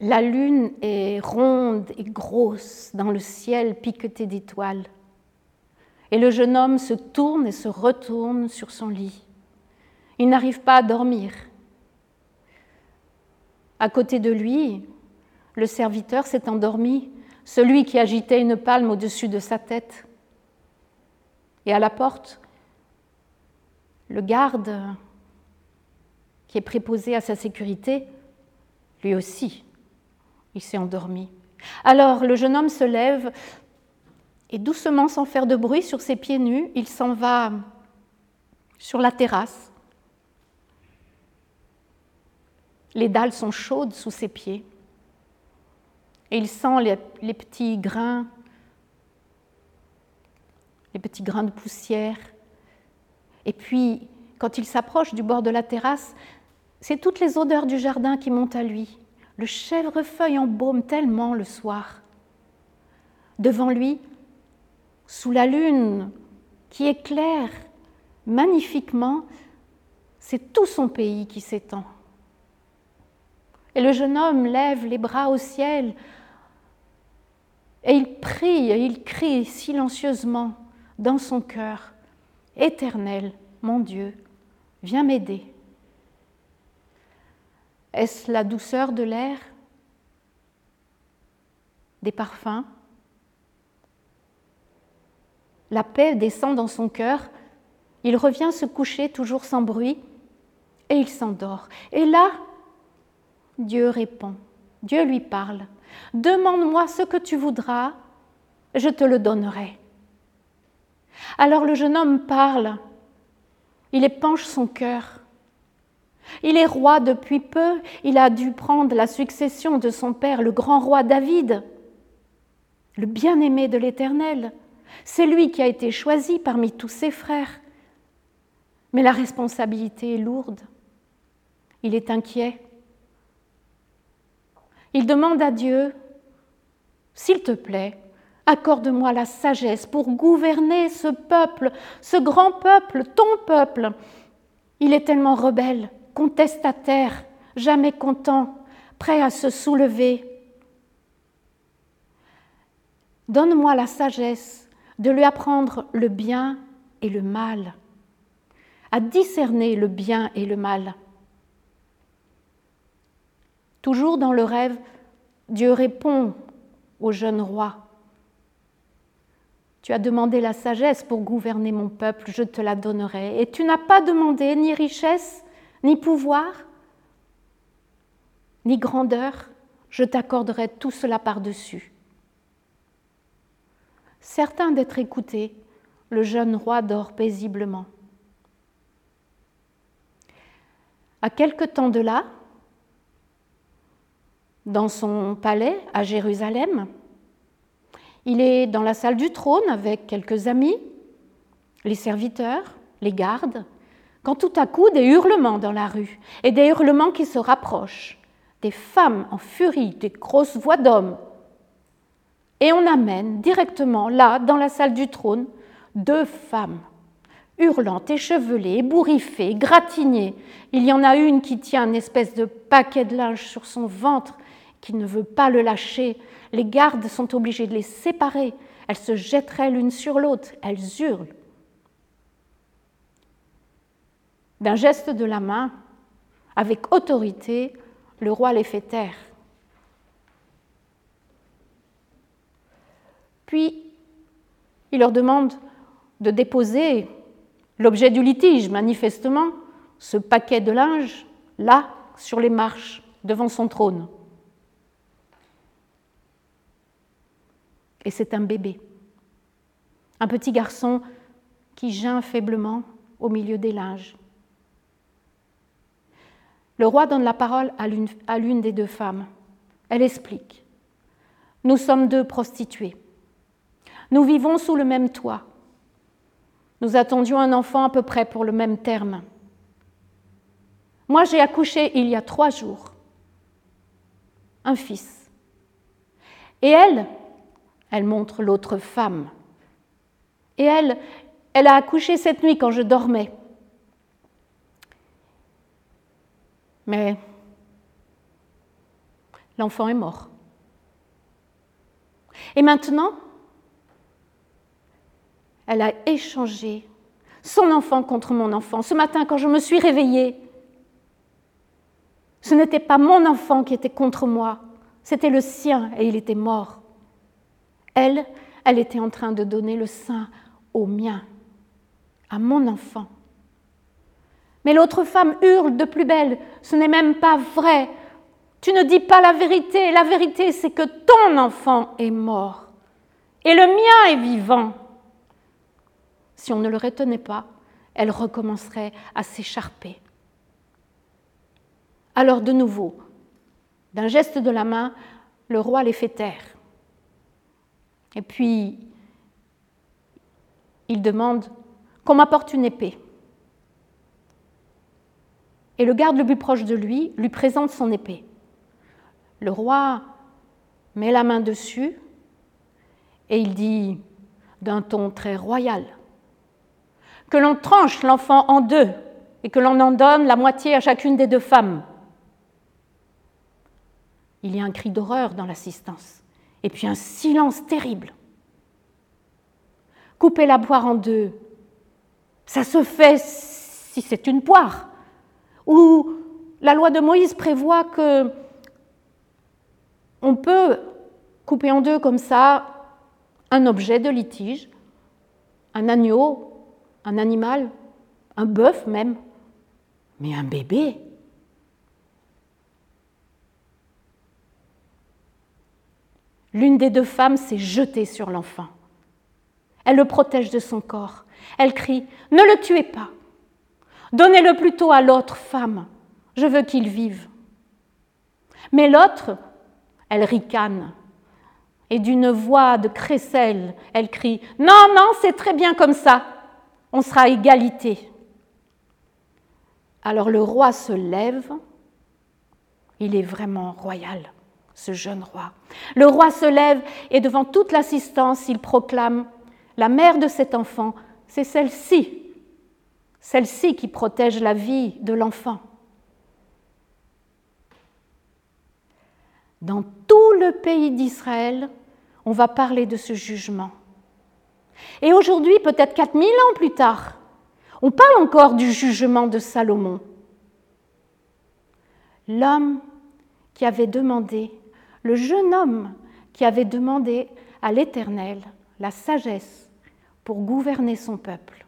La lune est ronde et grosse dans le ciel piqueté d'étoiles. Et le jeune homme se tourne et se retourne sur son lit. Il n'arrive pas à dormir. À côté de lui, le serviteur s'est endormi, celui qui agitait une palme au-dessus de sa tête. Et à la porte, le garde qui est préposé à sa sécurité, lui aussi, il s'est endormi. Alors le jeune homme se lève et doucement, sans faire de bruit, sur ses pieds nus, il s'en va sur la terrasse. Les dalles sont chaudes sous ses pieds. Et il sent les, petits grains, les petits grains de poussière. Et puis, quand il s'approche du bord de la terrasse, c'est toutes les odeurs du jardin qui montent à lui. Le chèvrefeuille embaume tellement le soir. Devant lui, sous la lune qui éclaire magnifiquement, c'est tout son pays qui s'étend. Et le jeune homme lève les bras au ciel et il prie et il crie silencieusement dans son cœur, Éternel, mon Dieu, viens m'aider. Est-ce la douceur de l'air, des parfums? La paix descend dans son cœur, il revient se coucher toujours sans bruit, et il s'endort. Et là, Dieu répond, Dieu lui parle, Demande-moi ce que tu voudras, je te le donnerai. Alors le jeune homme parle, il épanche son cœur. Il est roi depuis peu, il a dû prendre la succession de son père, le grand roi David, le bien-aimé de l'Éternel. C'est lui qui a été choisi parmi tous ses frères. Mais la responsabilité est lourde. Il est inquiet. Il demande à Dieu, S'il te plaît, accorde-moi la sagesse pour gouverner ce peuple, ce grand peuple, ton peuple. Il est tellement rebelle, contestataire, jamais content, prêt à se soulever. Donne-moi la sagesse de lui apprendre le bien et le mal, à discerner le bien et le mal. Toujours dans le rêve, Dieu répond au jeune roi. Tu as demandé la sagesse pour gouverner mon peuple, je te la donnerai. Et tu n'as pas demandé ni richesse, ni pouvoir, ni grandeur, je t'accorderai tout cela par-dessus. Certain d'être écouté, le jeune roi dort paisiblement. À quelque temps de là, dans son palais à Jérusalem, il est dans la salle du trône avec quelques amis, les serviteurs, les gardes, quand tout à coup des hurlements dans la rue, et des hurlements qui se rapprochent, des femmes en furie, des grosses voix d'hommes et on amène directement là, dans la salle du trône, deux femmes, hurlantes, échevelées, ébouriffées, gratignées. Il y en a une qui tient une espèce de paquet de linge sur son ventre, qui ne veut pas le lâcher. Les gardes sont obligés de les séparer. Elles se jetteraient l'une sur l'autre. Elles hurlent. D'un geste de la main, avec autorité, le roi les fait taire. Puis, il leur demande de déposer l'objet du litige, manifestement, ce paquet de linge, là, sur les marches, devant son trône. Et c'est un bébé, un petit garçon qui geint faiblement au milieu des linges. Le roi donne la parole à l'une des deux femmes. Elle explique. Nous sommes deux prostituées. Nous vivons sous le même toit. Nous attendions un enfant à peu près pour le même terme. Moi, j'ai accouché il y a trois jours. Un fils. Et elle, elle montre l'autre femme. Et elle, elle a accouché cette nuit quand je dormais. Mais l'enfant est mort. Et maintenant, elle a échangé son enfant contre mon enfant. Ce matin, quand je me suis réveillée, ce n'était pas mon enfant qui était contre moi, c'était le sien et il était mort. Elle, elle était en train de donner le sein au mien, à mon enfant. Mais l'autre femme hurle de plus belle, ce n'est même pas vrai. Tu ne dis pas la vérité. La vérité, c'est que ton enfant est mort et le mien est vivant. Si on ne le retenait pas, elle recommencerait à s'écharper. Alors de nouveau, d'un geste de la main, le roi les fait taire. Et puis, il demande qu'on m'apporte une épée. Et le garde le plus proche de lui lui présente son épée. Le roi met la main dessus et il dit d'un ton très royal que l'on tranche l'enfant en deux et que l'on en donne la moitié à chacune des deux femmes. Il y a un cri d'horreur dans l'assistance et puis un silence terrible. Couper la poire en deux, ça se fait si c'est une poire. Ou la loi de Moïse prévoit que on peut couper en deux comme ça un objet de litige, un agneau, un animal, un bœuf même, mais un bébé. L'une des deux femmes s'est jetée sur l'enfant. Elle le protège de son corps. Elle crie ⁇ Ne le tuez pas Donnez-le plutôt à l'autre femme. Je veux qu'il vive. Mais l'autre, elle ricane. Et d'une voix de crécelle, elle crie ⁇ Non, non, c'est très bien comme ça. On sera égalité. Alors le roi se lève. Il est vraiment royal, ce jeune roi. Le roi se lève et devant toute l'assistance, il proclame ⁇ La mère de cet enfant, c'est celle-ci celle-ci qui protège la vie de l'enfant. Dans tout le pays d'Israël, on va parler de ce jugement. Et aujourd'hui, peut-être 4000 ans plus tard, on parle encore du jugement de Salomon. L'homme qui avait demandé, le jeune homme qui avait demandé à l'Éternel la sagesse pour gouverner son peuple.